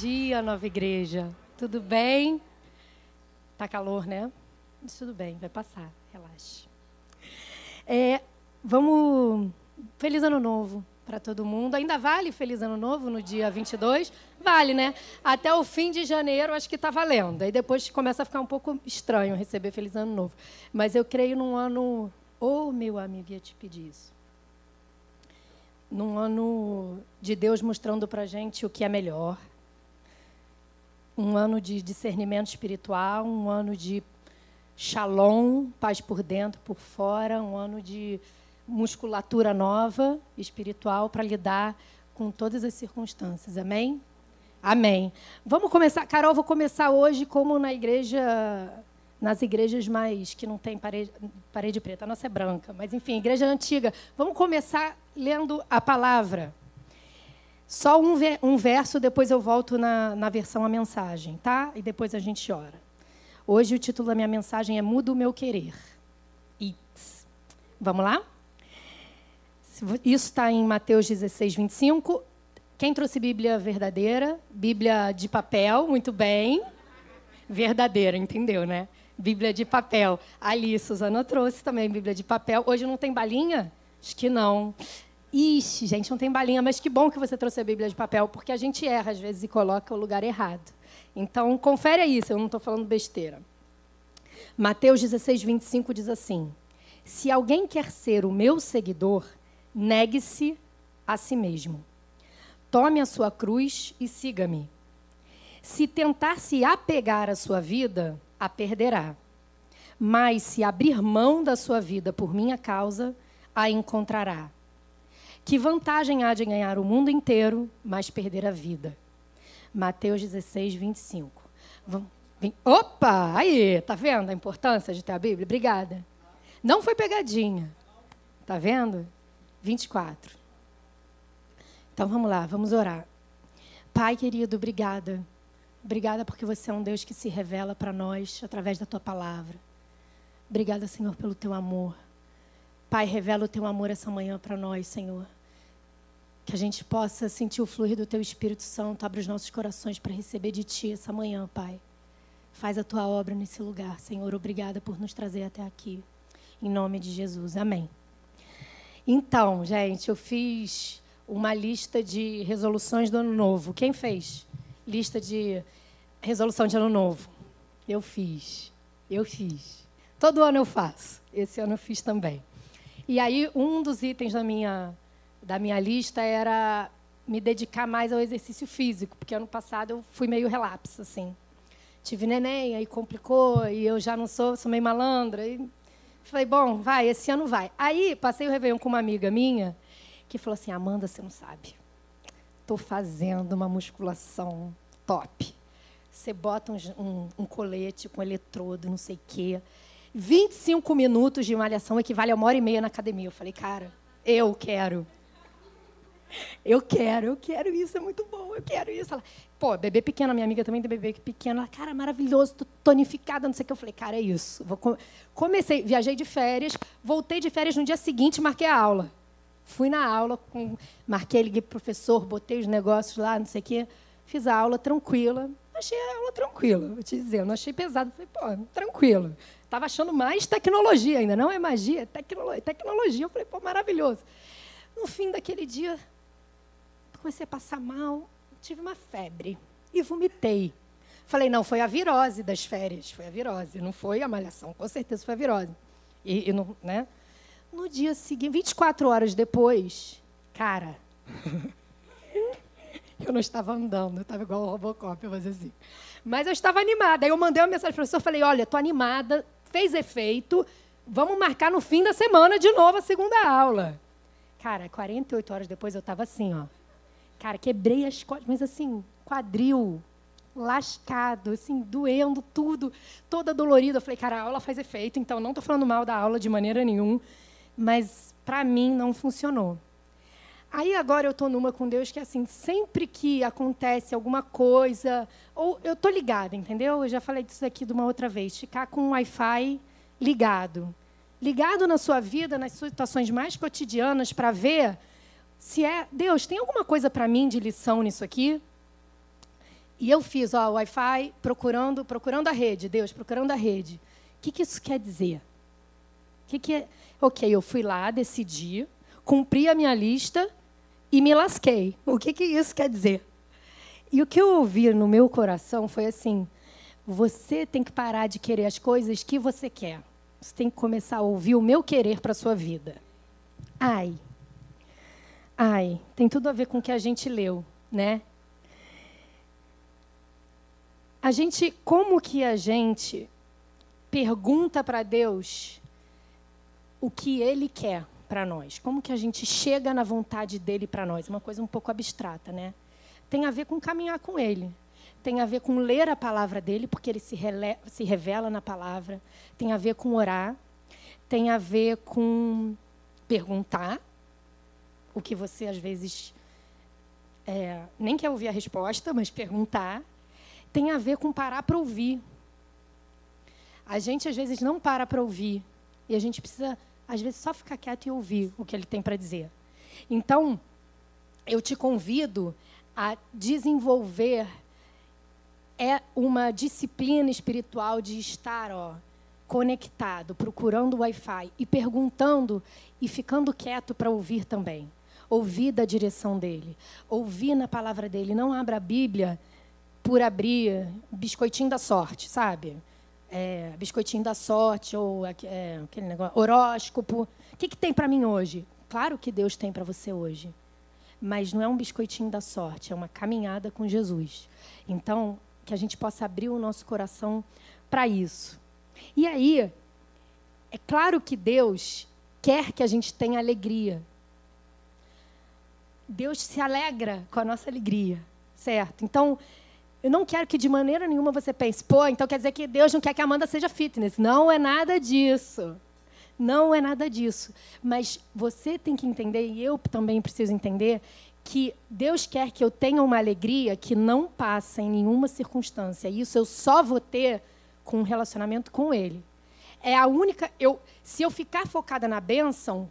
dia, nova igreja. Tudo bem? Tá calor, né? Tudo bem, vai passar. Relaxe. É, vamos. Feliz Ano Novo para todo mundo. Ainda vale Feliz Ano Novo no dia 22? Vale, né? Até o fim de janeiro, acho que está valendo. Aí depois começa a ficar um pouco estranho receber Feliz Ano Novo. Mas eu creio num ano. Oh, meu amigo, ia te pedir isso. Num ano de Deus mostrando para gente o que é melhor um ano de discernimento espiritual, um ano de shalom, paz por dentro, por fora, um ano de musculatura nova, espiritual, para lidar com todas as circunstâncias. Amém? Amém. Vamos começar, Carol, vou começar hoje como na igreja, nas igrejas mais que não tem parede, parede preta, a nossa é branca, mas enfim, igreja antiga. Vamos começar lendo a palavra. Só um, um verso, depois eu volto na, na versão a mensagem, tá? E depois a gente ora. Hoje o título da minha mensagem é Muda o Meu Querer. It's. Vamos lá? Isso está em Mateus 16, 25. Quem trouxe Bíblia verdadeira? Bíblia de papel, muito bem. Verdadeira, entendeu, né? Bíblia de papel. Ali, Suzana trouxe também Bíblia de papel. Hoje não tem balinha? Acho que não. Ixi, gente, não tem balinha, mas que bom que você trouxe a Bíblia de papel, porque a gente erra às vezes e coloca o lugar errado. Então, confere se eu não estou falando besteira. Mateus 16, 25 diz assim: Se alguém quer ser o meu seguidor, negue-se a si mesmo. Tome a sua cruz e siga-me. Se tentar se apegar à sua vida, a perderá. Mas se abrir mão da sua vida por minha causa, a encontrará. Que vantagem há de ganhar o mundo inteiro, mas perder a vida? Mateus 16, 25. Vamos, Opa! Aí, tá vendo a importância de ter a Bíblia? Obrigada. Não foi pegadinha. Tá vendo? 24. Então vamos lá, vamos orar. Pai querido, obrigada. Obrigada porque você é um Deus que se revela para nós através da tua palavra. Obrigada, Senhor, pelo teu amor. Pai, revela o teu amor essa manhã para nós, Senhor. Que a gente possa sentir o fluir do Teu Espírito Santo. Abre os nossos corações para receber de Ti essa manhã, Pai. Faz a Tua obra nesse lugar, Senhor. Obrigada por nos trazer até aqui. Em nome de Jesus. Amém. Então, gente, eu fiz uma lista de resoluções do ano novo. Quem fez? Lista de resolução de ano novo. Eu fiz. Eu fiz. Todo ano eu faço. Esse ano eu fiz também. E aí, um dos itens da minha da minha lista era me dedicar mais ao exercício físico, porque ano passado eu fui meio relapso, assim. Tive neném, aí complicou, e eu já não sou, sou meio malandra. E falei, bom, vai, esse ano vai. Aí passei o Réveillon com uma amiga minha, que falou assim, Amanda, você não sabe. Estou fazendo uma musculação top. Você bota um, um, um colete com eletrodo, não sei o quê. 25 minutos de malhação equivale a uma hora e meia na academia. Eu falei, cara, eu quero. Eu quero, eu quero isso, é muito bom, eu quero isso. Ela, Pô, bebê pequeno, minha amiga também tem bebê pequeno. Ela, cara, maravilhoso, tô tonificada, não sei o que. Eu falei, cara, é isso. Comecei, viajei de férias, voltei de férias no dia seguinte, marquei a aula. Fui na aula, com... marquei, liguei pro professor, botei os negócios lá, não sei o quê. Fiz a aula tranquila. Achei a aula tranquila, vou te dizer. não achei pesado. Falei, pô, tranquilo. Estava achando mais tecnologia ainda. Não é magia, é tecnologia. Eu falei, pô, maravilhoso. No fim daquele dia, comecei a passar mal, tive uma febre e vomitei. Falei, não, foi a virose das férias, foi a virose, não foi a malhação, com certeza foi a virose. E, e não, né? No dia seguinte, 24 horas depois, cara, eu não estava andando, eu estava igual o Robocop, eu fazer assim. Mas eu estava animada. Aí eu mandei uma mensagem para o professor, falei, olha, estou animada, fez efeito, vamos marcar no fim da semana de novo a segunda aula. Cara, 48 horas depois eu estava assim, ó. Cara, quebrei as costas, mas assim, quadril, lascado, assim, doendo tudo, toda dolorida. Eu falei, cara, a aula faz efeito, então não estou falando mal da aula de maneira nenhuma, mas para mim não funcionou. Aí agora eu estou numa com Deus que assim, sempre que acontece alguma coisa, ou eu estou ligada, entendeu? Eu já falei disso aqui de uma outra vez, ficar com o Wi-Fi ligado. Ligado na sua vida, nas situações mais cotidianas, para ver se é, Deus, tem alguma coisa para mim de lição nisso aqui? E eu fiz, ó, Wi-Fi, procurando, procurando a rede, Deus, procurando a rede. O que, que isso quer dizer? O que, que é? Ok, eu fui lá, decidi, cumpri a minha lista e me lasquei. O que, que isso quer dizer? E o que eu ouvi no meu coração foi assim: você tem que parar de querer as coisas que você quer. Você tem que começar a ouvir o meu querer para a sua vida. Ai. Ai, tem tudo a ver com o que a gente leu, né? A gente, como que a gente pergunta para Deus o que Ele quer para nós? Como que a gente chega na vontade dele para nós? Uma coisa um pouco abstrata, né? Tem a ver com caminhar com Ele. Tem a ver com ler a palavra dele, porque ele se, se revela na palavra. Tem a ver com orar. Tem a ver com perguntar o que você às vezes é, nem quer ouvir a resposta, mas perguntar tem a ver com parar para ouvir. A gente às vezes não para para ouvir e a gente precisa às vezes só ficar quieto e ouvir o que ele tem para dizer. Então, eu te convido a desenvolver é uma disciplina espiritual de estar, ó, conectado, procurando o Wi-Fi e perguntando e ficando quieto para ouvir também. Ouvir da direção dele, ouvir na palavra dele. Não abra a Bíblia por abrir biscoitinho da sorte, sabe? É, biscoitinho da sorte ou é, aquele negócio, horóscopo. O que, que tem para mim hoje? Claro que Deus tem para você hoje, mas não é um biscoitinho da sorte, é uma caminhada com Jesus. Então, que a gente possa abrir o nosso coração para isso. E aí, é claro que Deus quer que a gente tenha alegria. Deus se alegra com a nossa alegria, certo? Então, eu não quero que de maneira nenhuma você pense, pô, então quer dizer que Deus não quer que a Amanda seja fitness. Não é nada disso. Não é nada disso. Mas você tem que entender, e eu também preciso entender, que Deus quer que eu tenha uma alegria que não passa em nenhuma circunstância. Isso eu só vou ter com um relacionamento com Ele. É a única. Eu, se eu ficar focada na bênção,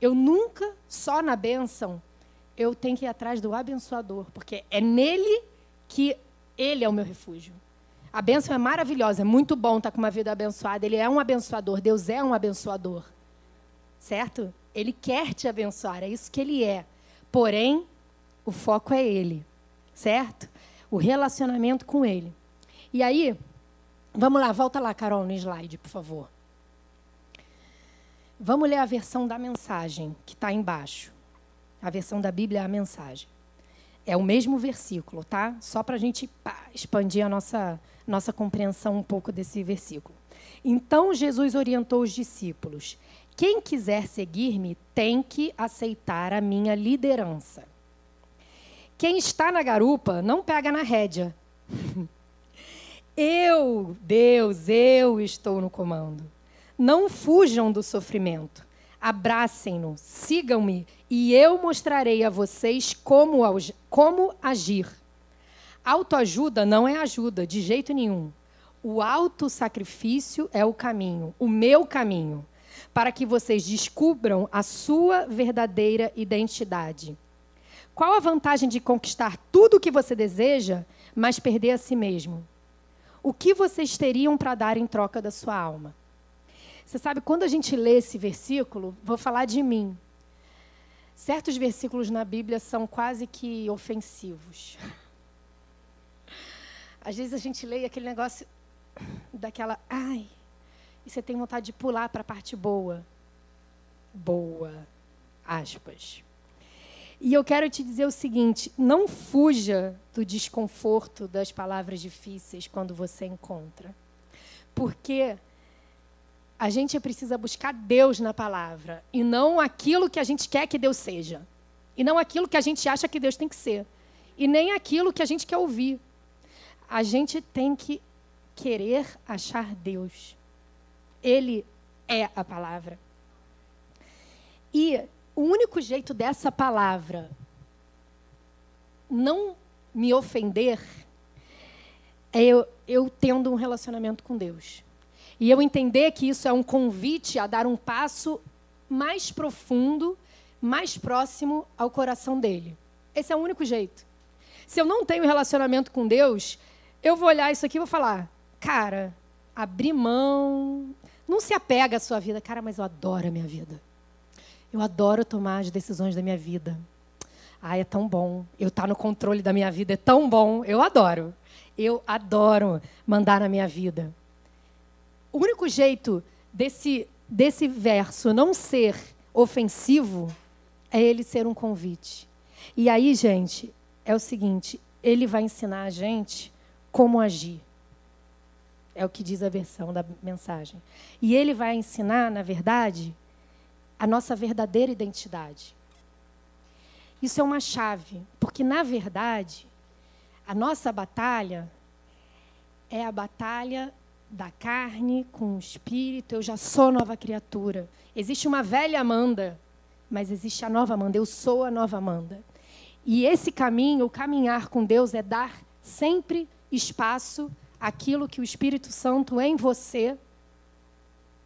eu nunca só na bênção, eu tenho que ir atrás do abençoador, porque é nele que ele é o meu refúgio. A bênção é maravilhosa, é muito bom estar com uma vida abençoada. Ele é um abençoador, Deus é um abençoador. Certo? Ele quer te abençoar, é isso que ele é. Porém, o foco é ele, certo? O relacionamento com ele. E aí, vamos lá, volta lá, Carol, no slide, por favor. Vamos ler a versão da mensagem que está embaixo. A versão da Bíblia é a mensagem. É o mesmo versículo, tá? Só para a gente pá, expandir a nossa, nossa compreensão um pouco desse versículo. Então Jesus orientou os discípulos: quem quiser seguir-me tem que aceitar a minha liderança. Quem está na garupa não pega na rédea. Eu, Deus, eu estou no comando. Não fujam do sofrimento abracem-no, sigam-me e eu mostrarei a vocês como, como agir. Autoajuda não é ajuda, de jeito nenhum. O autossacrifício é o caminho, o meu caminho, para que vocês descubram a sua verdadeira identidade. Qual a vantagem de conquistar tudo o que você deseja, mas perder a si mesmo? O que vocês teriam para dar em troca da sua alma? Você sabe, quando a gente lê esse versículo, vou falar de mim. Certos versículos na Bíblia são quase que ofensivos. Às vezes a gente lê aquele negócio daquela, ai, e você tem vontade de pular para a parte boa. Boa, aspas. E eu quero te dizer o seguinte: não fuja do desconforto das palavras difíceis quando você encontra. Porque a gente precisa buscar Deus na palavra e não aquilo que a gente quer que Deus seja. E não aquilo que a gente acha que Deus tem que ser. E nem aquilo que a gente quer ouvir. A gente tem que querer achar Deus. Ele é a palavra. E o único jeito dessa palavra não me ofender é eu, eu tendo um relacionamento com Deus. E eu entender que isso é um convite a dar um passo mais profundo, mais próximo ao coração dele. Esse é o único jeito. Se eu não tenho relacionamento com Deus, eu vou olhar isso aqui e vou falar, cara, abrir mão, não se apega à sua vida. Cara, mas eu adoro a minha vida. Eu adoro tomar as decisões da minha vida. Ai, é tão bom. Eu estar tá no controle da minha vida é tão bom. Eu adoro. Eu adoro mandar na minha vida. O único jeito desse, desse verso não ser ofensivo é ele ser um convite. E aí, gente, é o seguinte: ele vai ensinar a gente como agir. É o que diz a versão da mensagem. E ele vai ensinar, na verdade, a nossa verdadeira identidade. Isso é uma chave, porque, na verdade, a nossa batalha é a batalha da carne com o espírito. Eu já sou nova criatura. Existe uma velha Amanda, mas existe a nova Amanda. Eu sou a nova Amanda. E esse caminho, o caminhar com Deus, é dar sempre espaço àquilo que o Espírito Santo em você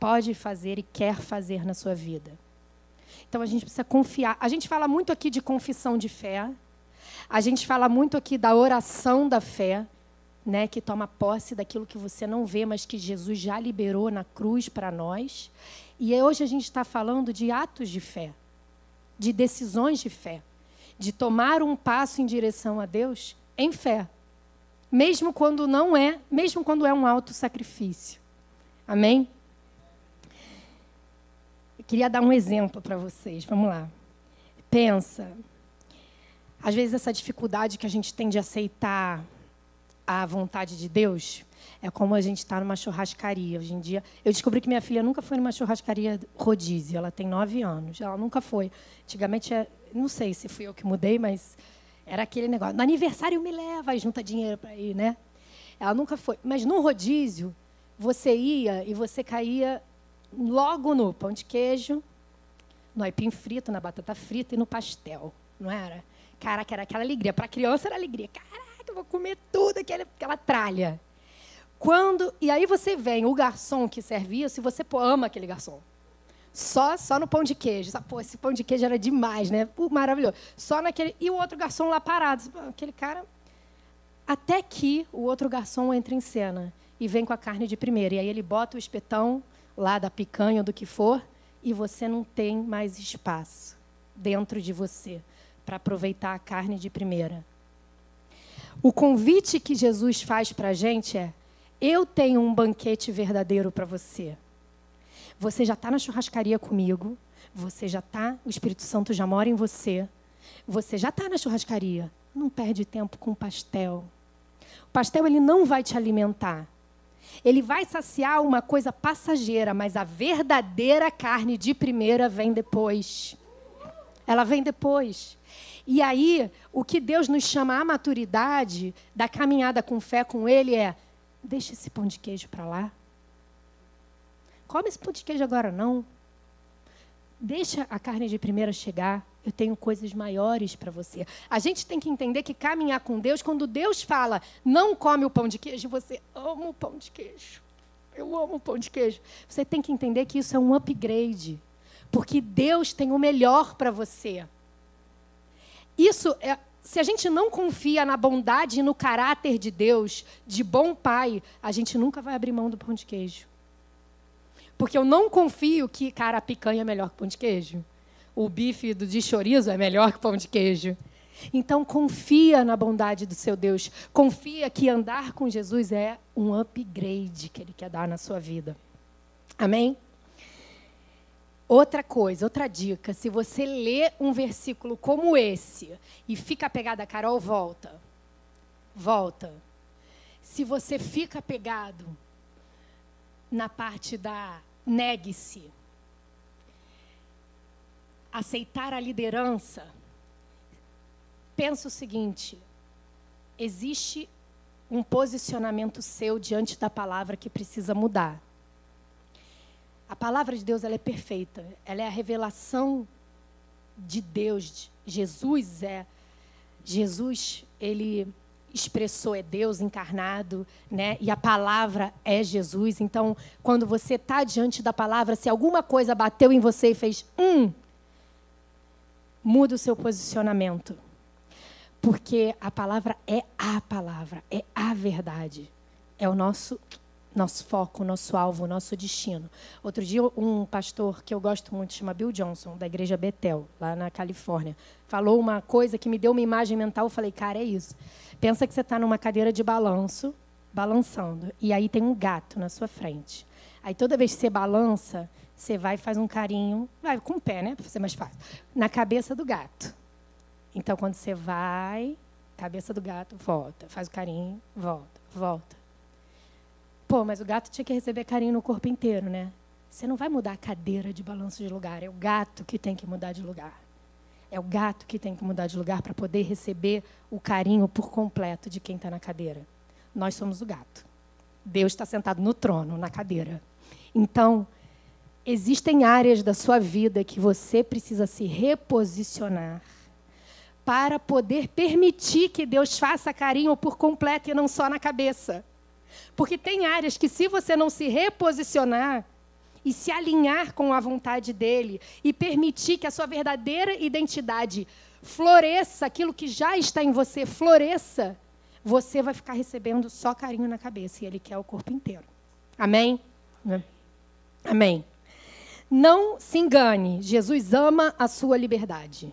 pode fazer e quer fazer na sua vida. Então a gente precisa confiar. A gente fala muito aqui de confissão de fé. A gente fala muito aqui da oração da fé, né, que toma posse daquilo que você não vê, mas que Jesus já liberou na cruz para nós. E hoje a gente está falando de atos de fé, de decisões de fé, de tomar um passo em direção a Deus em fé, mesmo quando não é, mesmo quando é um auto sacrifício. Amém? queria dar um exemplo para vocês. Vamos lá. Pensa. Às vezes essa dificuldade que a gente tem de aceitar a vontade de Deus é como a gente está numa churrascaria. Hoje em dia, eu descobri que minha filha nunca foi numa churrascaria rodízio. Ela tem nove anos. Ela nunca foi. Antigamente, é, não sei se fui eu que mudei, mas era aquele negócio. No aniversário me leva e junta dinheiro para ir, né? Ela nunca foi. Mas no rodízio, você ia e você caía logo no pão de queijo, no aipim frito, na batata frita e no pastel, não era? Caraca, era aquela alegria. Para criança era alegria. Caraca, eu vou comer tudo, aquela, aquela tralha. Quando e aí você vem o garçom que servia, se você pô, ama aquele garçom. Só só no pão de queijo. Pô, esse pão de queijo era demais, né? Pô, maravilhoso. Só naquele e o outro garçom lá parado, aquele cara até que o outro garçom entra em cena e vem com a carne de primeira. E aí ele bota o espetão lá da picanha ou do que for, e você não tem mais espaço dentro de você para aproveitar a carne de primeira. O convite que Jesus faz para a gente é: eu tenho um banquete verdadeiro para você. Você já está na churrascaria comigo, você já está, o Espírito Santo já mora em você, você já está na churrascaria. Não perde tempo com pastel. O pastel ele não vai te alimentar. Ele vai saciar uma coisa passageira, mas a verdadeira carne de primeira vem depois. Ela vem depois. E aí, o que Deus nos chama à maturidade da caminhada com fé com Ele é: deixa esse pão de queijo para lá. Come esse pão de queijo agora não. Deixa a carne de primeira chegar. Eu tenho coisas maiores para você. A gente tem que entender que caminhar com Deus, quando Deus fala, não come o pão de queijo, você ama o pão de queijo. Eu amo o pão de queijo. Você tem que entender que isso é um upgrade. Porque Deus tem o melhor para você. Isso é. Se a gente não confia na bondade e no caráter de Deus, de bom pai, a gente nunca vai abrir mão do pão de queijo. Porque eu não confio que, cara, a picanha é melhor que pão de queijo o bife do de chorizo é melhor que pão de queijo. Então confia na bondade do seu Deus. Confia que andar com Jesus é um upgrade que ele quer dar na sua vida. Amém? Outra coisa, outra dica, se você lê um versículo como esse e fica pegado a Carol, volta. Volta. Se você fica pegado na parte da negue-se, aceitar a liderança, pensa o seguinte: existe um posicionamento seu diante da palavra que precisa mudar. A palavra de Deus ela é perfeita, ela é a revelação de Deus. Jesus é Jesus, ele expressou é Deus encarnado, né? E a palavra é Jesus. Então, quando você está diante da palavra, se alguma coisa bateu em você e fez, hum, muda o seu posicionamento. Porque a palavra é a palavra, é a verdade. É o nosso nosso foco, nosso alvo, nosso destino. Outro dia, um pastor que eu gosto muito, chama Bill Johnson, da igreja Bethel, lá na Califórnia, falou uma coisa que me deu uma imagem mental. Eu falei, cara, é isso. Pensa que você está numa cadeira de balanço, balançando, e aí tem um gato na sua frente. Aí toda vez que você balança, você vai e faz um carinho, vai com o pé, né, para ser mais fácil, na cabeça do gato. Então, quando você vai, cabeça do gato, volta, faz o carinho, volta, volta. Pô, mas o gato tinha que receber carinho no corpo inteiro, né? Você não vai mudar a cadeira de balanço de lugar, é o gato que tem que mudar de lugar. É o gato que tem que mudar de lugar para poder receber o carinho por completo de quem está na cadeira. Nós somos o gato. Deus está sentado no trono, na cadeira. Então, existem áreas da sua vida que você precisa se reposicionar para poder permitir que Deus faça carinho por completo e não só na cabeça. Porque tem áreas que, se você não se reposicionar e se alinhar com a vontade dele e permitir que a sua verdadeira identidade floresça, aquilo que já está em você floresça, você vai ficar recebendo só carinho na cabeça e ele quer o corpo inteiro. Amém? Amém. Não se engane, Jesus ama a sua liberdade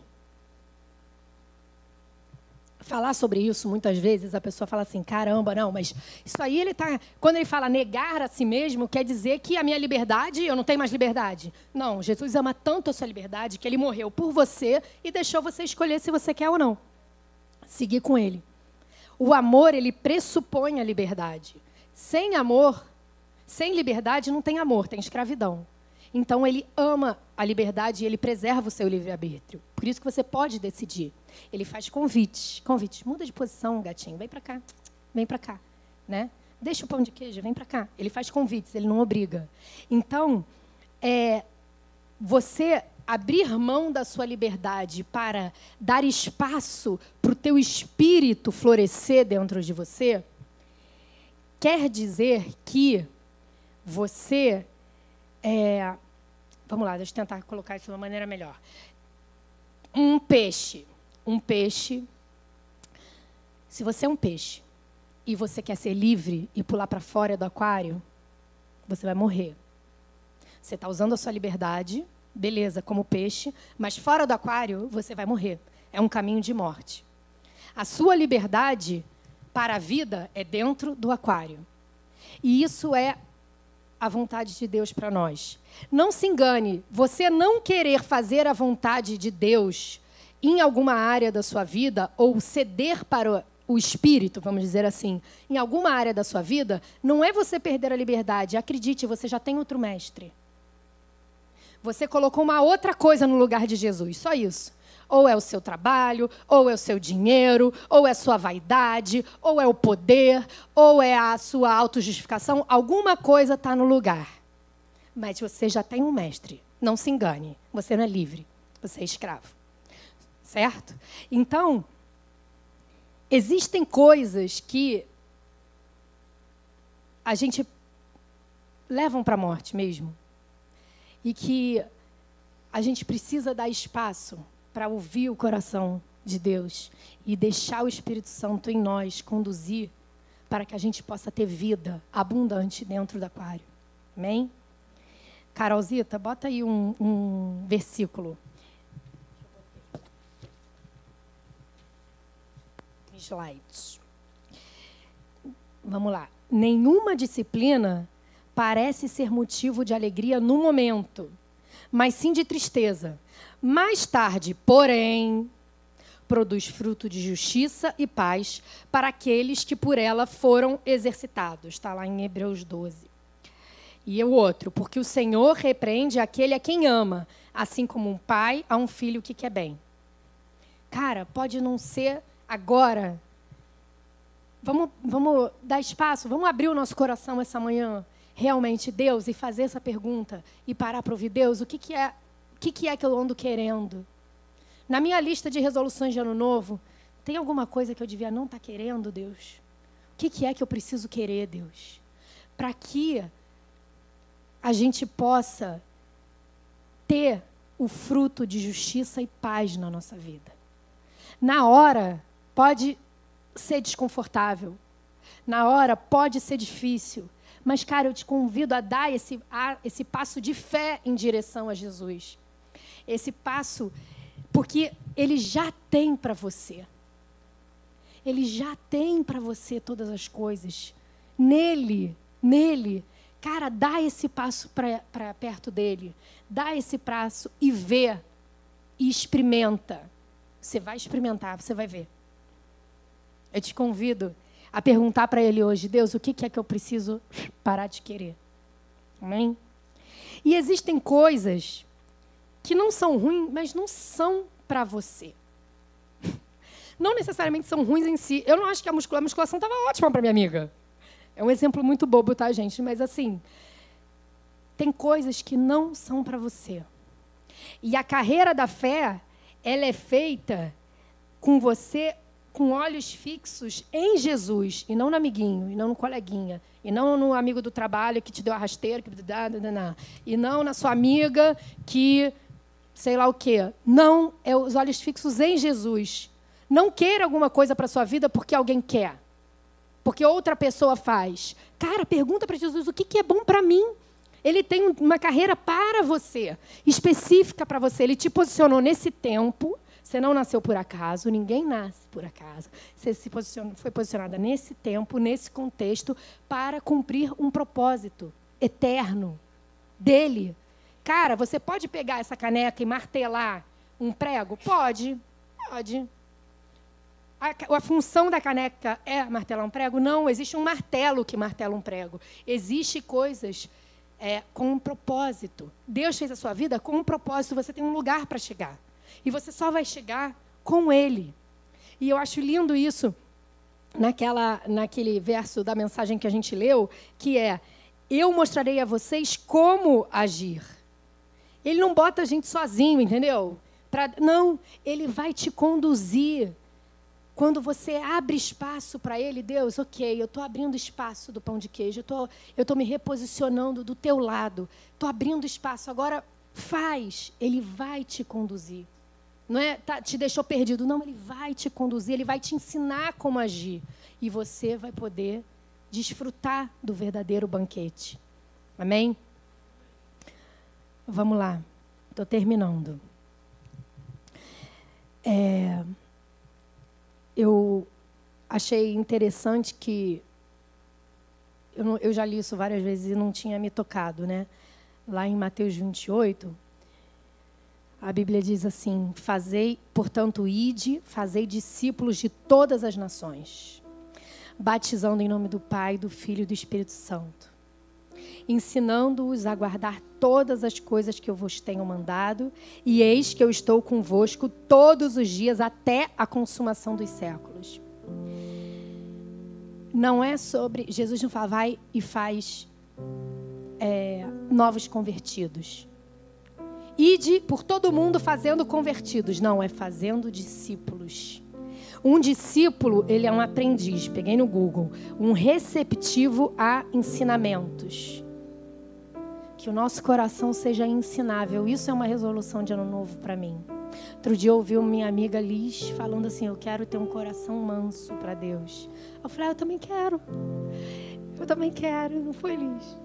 falar sobre isso muitas vezes, a pessoa fala assim: caramba, não, mas isso aí ele está. Quando ele fala negar a si mesmo, quer dizer que a minha liberdade, eu não tenho mais liberdade. Não, Jesus ama tanto a sua liberdade que ele morreu por você e deixou você escolher se você quer ou não. Seguir com ele. O amor, ele pressupõe a liberdade. Sem amor, sem liberdade, não tem amor, tem escravidão. Então, ele ama a liberdade e ele preserva o seu livre-arbítrio. Por isso que você pode decidir. Ele faz convites. Convites. Muda de posição, gatinho. Vem para cá. Vem para cá. Né? Deixa o pão de queijo, vem para cá. Ele faz convites, ele não obriga. Então, é, você abrir mão da sua liberdade para dar espaço para o teu espírito florescer dentro de você, quer dizer que você é, vamos lá, deixa eu tentar colocar isso de uma maneira melhor. Um peixe um peixe. Se você é um peixe e você quer ser livre e pular para fora do aquário, você vai morrer. Você está usando a sua liberdade, beleza, como peixe, mas fora do aquário você vai morrer. É um caminho de morte. A sua liberdade para a vida é dentro do aquário. E isso é a vontade de Deus para nós. Não se engane, você não querer fazer a vontade de Deus em alguma área da sua vida, ou ceder para o espírito, vamos dizer assim, em alguma área da sua vida, não é você perder a liberdade. Acredite, você já tem outro mestre. Você colocou uma outra coisa no lugar de Jesus, só isso. Ou é o seu trabalho, ou é o seu dinheiro, ou é sua vaidade, ou é o poder, ou é a sua autojustificação. Alguma coisa está no lugar. Mas você já tem um mestre. Não se engane. Você não é livre. Você é escravo certo? Então, existem coisas que a gente levam para a morte mesmo. E que a gente precisa dar espaço para ouvir o coração de Deus e deixar o Espírito Santo em nós conduzir para que a gente possa ter vida abundante dentro do aquário. Amém? Carolzita, bota aí um, um versículo. slides. Vamos lá. Nenhuma disciplina parece ser motivo de alegria no momento, mas sim de tristeza. Mais tarde, porém, produz fruto de justiça e paz para aqueles que por ela foram exercitados. Está lá em Hebreus 12. E o outro, porque o Senhor repreende aquele a quem ama, assim como um pai a um filho que quer bem. Cara, pode não ser agora. Vamos, vamos dar espaço, vamos abrir o nosso coração essa manhã, realmente, Deus, e fazer essa pergunta e parar para ouvir Deus, o que, que é, o que, que é que eu ando querendo? Na minha lista de resoluções de ano novo, tem alguma coisa que eu devia não estar tá querendo, Deus? O que, que é que eu preciso querer, Deus? Para que a gente possa ter o fruto de justiça e paz na nossa vida. Na hora pode ser desconfortável. Na hora pode ser difícil. Mas, cara, eu te convido a dar esse, a, esse passo de fé em direção a Jesus. Esse passo, porque Ele já tem para você. Ele já tem para você todas as coisas. Nele, nele. Cara, dá esse passo para perto dele. Dá esse passo e vê. E experimenta. Você vai experimentar, você vai ver. Eu te convido a perguntar para ele hoje: Deus, o que é que eu preciso parar de querer? Amém? E existem coisas que não são ruins, mas não são para você. Não necessariamente são ruins em si. Eu não acho que a, a musculação estava ótima para minha amiga. É um exemplo muito bobo, tá, gente? Mas assim, tem coisas que não são para você. E a carreira da fé, ela é feita com você com olhos fixos em Jesus, e não no amiguinho, e não no coleguinha, e não no amigo do trabalho que te deu a rasteira, que e não na sua amiga que sei lá o quê. Não, é os olhos fixos em Jesus. Não queira alguma coisa para sua vida porque alguém quer. Porque outra pessoa faz. Cara, pergunta para Jesus o que, que é bom para mim. Ele tem uma carreira para você, específica para você. Ele te posicionou nesse tempo você não nasceu por acaso, ninguém nasce por acaso. Você se posicionou, foi posicionada nesse tempo, nesse contexto, para cumprir um propósito eterno dele. Cara, você pode pegar essa caneca e martelar um prego? Pode, pode. A, a, função da caneca é martelar um prego? Não, existe um martelo que martela um prego. Existem coisas é, com um propósito. Deus fez a sua vida com um propósito, você tem um lugar para chegar. E você só vai chegar com Ele. E eu acho lindo isso naquela, naquele verso da mensagem que a gente leu, que é: Eu mostrarei a vocês como agir. Ele não bota a gente sozinho, entendeu? Pra, não, ele vai te conduzir. Quando você abre espaço para ele, Deus, ok, eu estou abrindo espaço do pão de queijo, eu estou me reposicionando do teu lado, estou abrindo espaço, agora faz, ele vai te conduzir. Não é tá, te deixou perdido. Não, ele vai te conduzir, ele vai te ensinar como agir. E você vai poder desfrutar do verdadeiro banquete. Amém? Vamos lá. Estou terminando. É, eu achei interessante que eu, eu, já li isso várias vezes e não tinha me tocado, né? Lá em Mateus 28, a Bíblia diz assim: Fazei, portanto, ide, fazei discípulos de todas as nações, batizando em nome do Pai, do Filho e do Espírito Santo, ensinando-os a guardar todas as coisas que eu vos tenho mandado, e eis que eu estou convosco todos os dias até a consumação dos séculos. Não é sobre. Jesus não fala, vai e faz é, novos convertidos. Ide por todo mundo fazendo convertidos. Não, é fazendo discípulos. Um discípulo, ele é um aprendiz, peguei no Google, um receptivo a ensinamentos. Que o nosso coração seja ensinável. Isso é uma resolução de ano novo para mim. Outro dia eu ouvi minha amiga Liz falando assim: Eu quero ter um coração manso para Deus. Eu falei: ah, Eu também quero. Eu também quero. Não foi, Liz?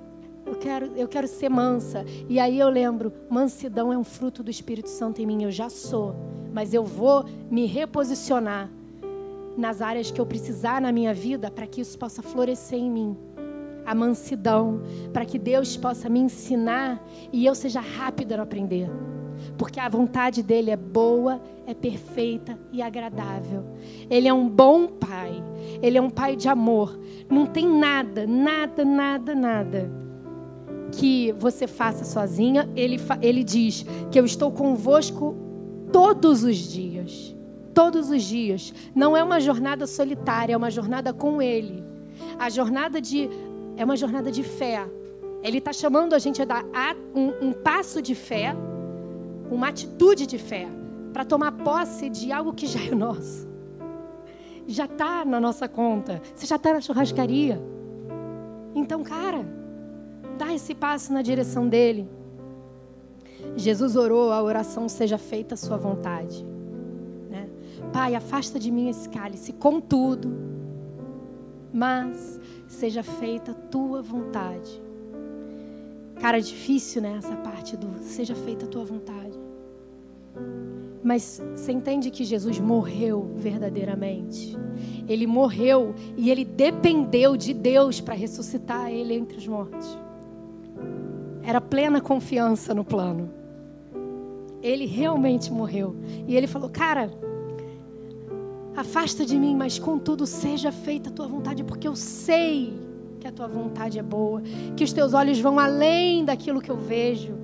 Eu quero, eu quero ser mansa. E aí eu lembro, mansidão é um fruto do Espírito Santo em mim. Eu já sou, mas eu vou me reposicionar nas áreas que eu precisar na minha vida para que isso possa florescer em mim. A mansidão, para que Deus possa me ensinar e eu seja rápida no aprender. Porque a vontade dele é boa, é perfeita e agradável. Ele é um bom pai. Ele é um pai de amor. Não tem nada, nada, nada, nada que você faça sozinha. Ele, ele diz que eu estou convosco todos os dias. Todos os dias. Não é uma jornada solitária, é uma jornada com Ele. A jornada de. É uma jornada de fé. Ele está chamando a gente a dar um, um passo de fé, uma atitude de fé, para tomar posse de algo que já é nosso. Já está na nossa conta. Você já está na churrascaria. Então, cara, Dá esse passo na direção dele. Jesus orou, a oração seja feita a sua vontade. Né? Pai, afasta de mim esse cálice, contudo, mas seja feita a tua vontade. Cara, é difícil, né? Essa parte do seja feita a tua vontade. Mas você entende que Jesus morreu verdadeiramente? Ele morreu e ele dependeu de Deus para ressuscitar ele entre os mortos. Era plena confiança no plano. Ele realmente morreu. E ele falou: Cara, afasta de mim, mas contudo seja feita a tua vontade, porque eu sei que a tua vontade é boa, que os teus olhos vão além daquilo que eu vejo.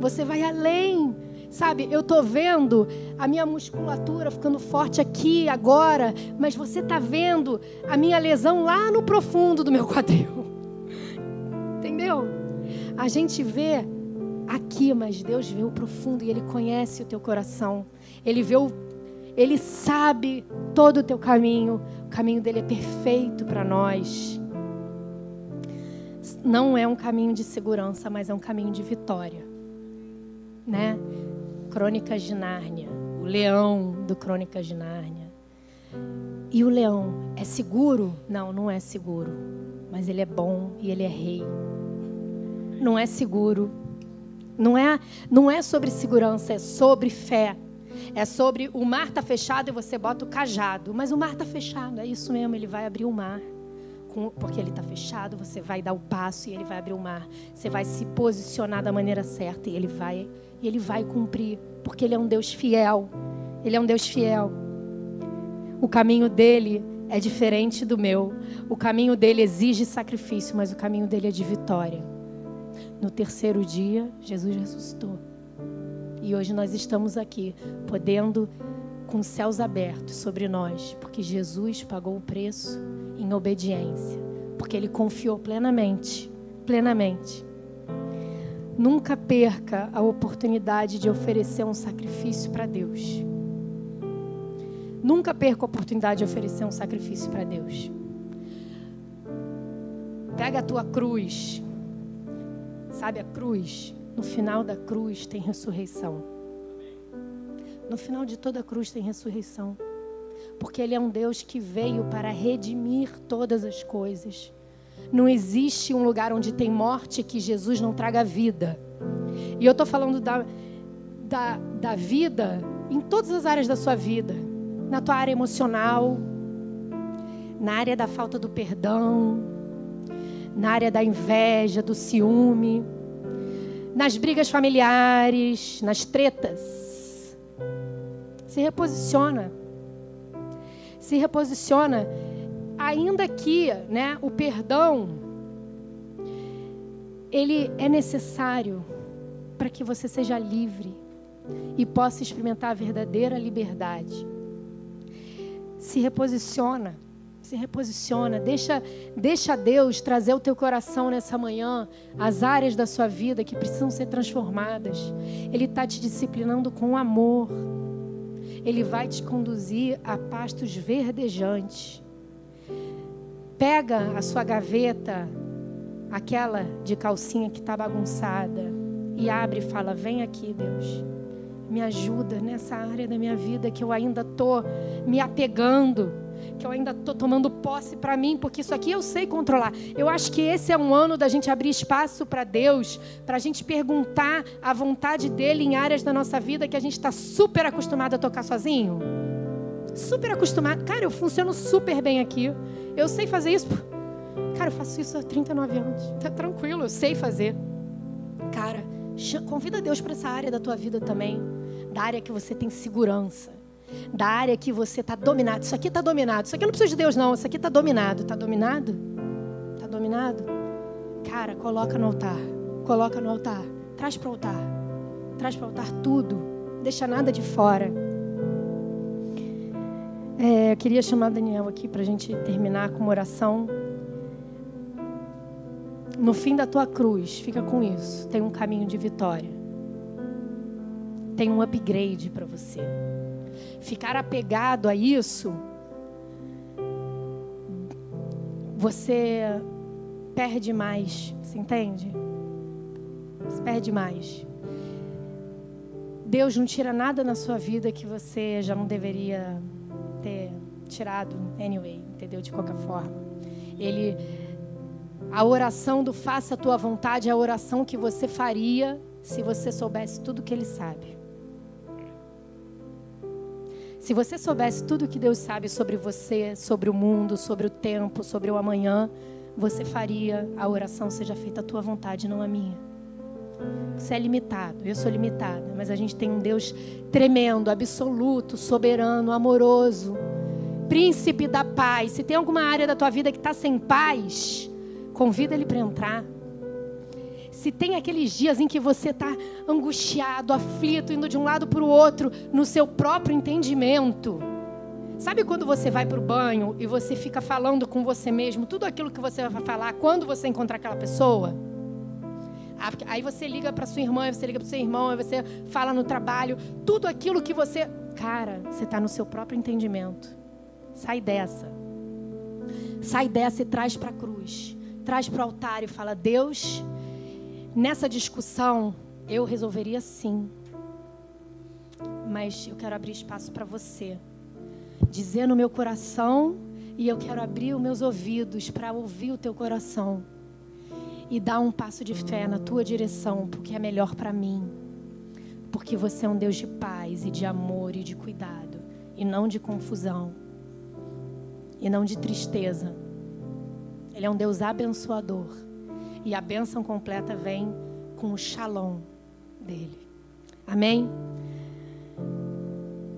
Você vai além. Sabe, eu tô vendo a minha musculatura ficando forte aqui agora, mas você tá vendo a minha lesão lá no profundo do meu quadril. Entendeu? A gente vê aqui, mas Deus vê o profundo e Ele conhece o teu coração. Ele vê o, Ele sabe todo o teu caminho. O caminho dele é perfeito para nós. Não é um caminho de segurança, mas é um caminho de vitória, né? Crônicas de Nárnia, o leão do Crônicas de Nárnia. E o leão é seguro? Não, não é seguro. Mas ele é bom e ele é rei. Não é seguro, não é, não é sobre segurança, é sobre fé. É sobre o mar está fechado e você bota o cajado. Mas o mar está fechado, é isso mesmo, ele vai abrir o mar. porque ele está fechado, você vai dar o passo e ele vai abrir o mar. Você vai se posicionar da maneira certa e ele vai, e ele vai cumprir. Porque ele é um Deus fiel. Ele é um Deus fiel. O caminho dele é diferente do meu. O caminho dele exige sacrifício, mas o caminho dele é de vitória. No terceiro dia, Jesus ressuscitou. E hoje nós estamos aqui, podendo, com céus abertos sobre nós, porque Jesus pagou o preço em obediência, porque ele confiou plenamente, plenamente. Nunca perca a oportunidade de oferecer um sacrifício para Deus. Nunca perca a oportunidade de oferecer um sacrifício para Deus. Pega a tua cruz Sabe a cruz? No final da cruz tem ressurreição. No final de toda a cruz tem ressurreição. Porque Ele é um Deus que veio para redimir todas as coisas. Não existe um lugar onde tem morte que Jesus não traga vida. E eu estou falando da, da, da vida em todas as áreas da sua vida. Na tua área emocional, na área da falta do perdão, na área da inveja, do ciúme, nas brigas familiares, nas tretas. Se reposiciona. Se reposiciona. Ainda que né, o perdão ele é necessário para que você seja livre e possa experimentar a verdadeira liberdade. Se reposiciona se reposiciona, deixa, deixa Deus trazer o teu coração nessa manhã, as áreas da sua vida que precisam ser transformadas. Ele está te disciplinando com amor. Ele vai te conduzir a pastos verdejantes. Pega a sua gaveta, aquela de calcinha que está bagunçada, e abre e fala: Vem aqui, Deus. Me ajuda nessa área da minha vida que eu ainda estou me apegando que eu ainda estou tomando posse para mim, porque isso aqui eu sei controlar. Eu acho que esse é um ano da gente abrir espaço para Deus, para a gente perguntar a vontade dele em áreas da nossa vida que a gente está super acostumado a tocar sozinho. Super acostumado. Cara, eu funciono super bem aqui. Eu sei fazer isso. Cara, eu faço isso há 39 anos. Tá tranquilo, eu sei fazer. Cara, convida Deus para essa área da tua vida também, da área que você tem segurança da área que você está dominado. Isso aqui está dominado. Isso aqui não precisa de Deus, não. Isso aqui está dominado. Está dominado? Está dominado? Cara, coloca no altar. Coloca no altar. Traz para o altar. Traz para o altar tudo. Deixa nada de fora. É, eu queria chamar Daniel aqui para a gente terminar com uma oração. No fim da tua cruz, fica com isso. Tem um caminho de vitória. Tem um upgrade para você ficar apegado a isso, você perde mais, você entende? Você perde mais. Deus não tira nada na sua vida que você já não deveria ter tirado anyway, entendeu? De qualquer forma. Ele a oração do faça a tua vontade é a oração que você faria se você soubesse tudo que ele sabe. Se você soubesse tudo que Deus sabe sobre você, sobre o mundo, sobre o tempo, sobre o amanhã, você faria a oração seja feita a tua vontade, não a minha. Você é limitado, eu sou limitada, mas a gente tem um Deus tremendo, absoluto, soberano, amoroso, príncipe da paz. Se tem alguma área da tua vida que está sem paz, convida ele para entrar. Se tem aqueles dias em que você está angustiado, aflito, indo de um lado para o outro, no seu próprio entendimento. Sabe quando você vai para o banho e você fica falando com você mesmo tudo aquilo que você vai falar quando você encontrar aquela pessoa? Aí você liga para sua irmã, você liga para seu irmão, aí você fala no trabalho, tudo aquilo que você. Cara, você está no seu próprio entendimento. Sai dessa. Sai dessa e traz para a cruz. Traz para o altar e fala: Deus, nessa discussão eu resolveria sim. Mas eu quero abrir espaço para você. Dizer no meu coração e eu quero abrir os meus ouvidos para ouvir o teu coração e dar um passo de fé na tua direção, porque é melhor para mim. Porque você é um Deus de paz e de amor e de cuidado, e não de confusão, e não de tristeza. Ele é um Deus abençoador. E a bênção completa vem com o shalom dele. Amém?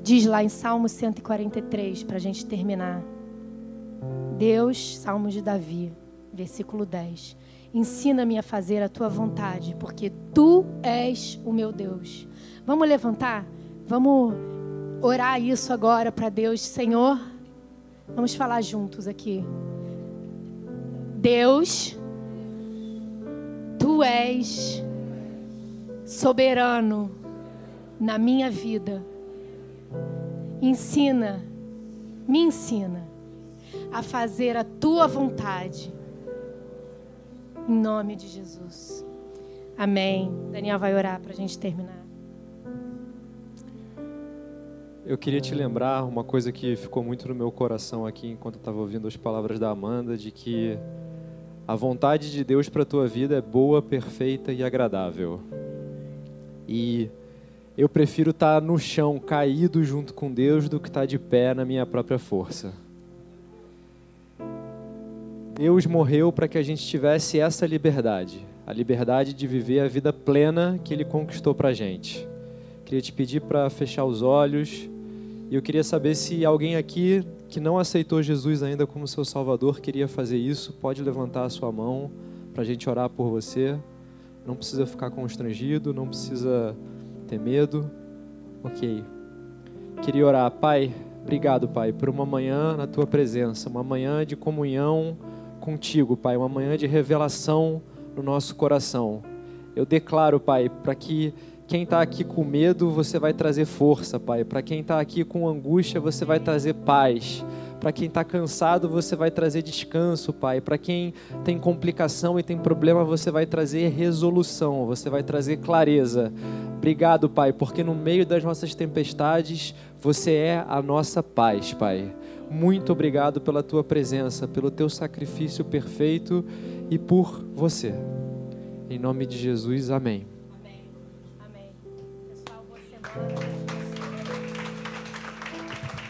Diz lá em Salmo 143, para a gente terminar. Deus, Salmos de Davi, versículo 10. Ensina-me a fazer a tua vontade, porque tu és o meu Deus. Vamos levantar? Vamos orar isso agora para Deus, Senhor. Vamos falar juntos aqui. Deus, tu és soberano na minha vida. Ensina, me ensina a fazer a tua vontade em nome de Jesus. Amém. Daniel vai orar para a gente terminar. Eu queria te lembrar uma coisa que ficou muito no meu coração aqui enquanto eu estava ouvindo as palavras da Amanda, de que a vontade de Deus para a tua vida é boa, perfeita e agradável. E eu prefiro estar tá no chão, caído junto com Deus, do que estar tá de pé na minha própria força. Deus morreu para que a gente tivesse essa liberdade, a liberdade de viver a vida plena que Ele conquistou para a gente. Queria te pedir para fechar os olhos e eu queria saber se alguém aqui que não aceitou Jesus ainda como seu Salvador queria fazer isso, pode levantar a sua mão para a gente orar por você. Não precisa ficar constrangido, não precisa ter medo. Ok. Queria orar, Pai. Obrigado, Pai, por uma manhã na tua presença, uma manhã de comunhão contigo, Pai, uma manhã de revelação no nosso coração. Eu declaro, Pai, para que quem está aqui com medo, você vai trazer força, Pai. Para quem está aqui com angústia, você vai trazer paz. Para quem está cansado, você vai trazer descanso, Pai. Para quem tem complicação e tem problema, você vai trazer resolução, você vai trazer clareza. Obrigado, Pai, porque no meio das nossas tempestades, você é a nossa paz, Pai. Muito obrigado pela tua presença, pelo teu sacrifício perfeito e por você. Em nome de Jesus, amém.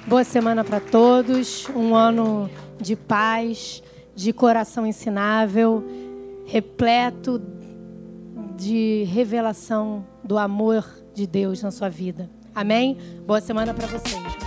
Boa semana para todos. Um ano de paz, de coração ensinável, repleto de revelação do amor de Deus na sua vida. Amém? Boa semana para vocês.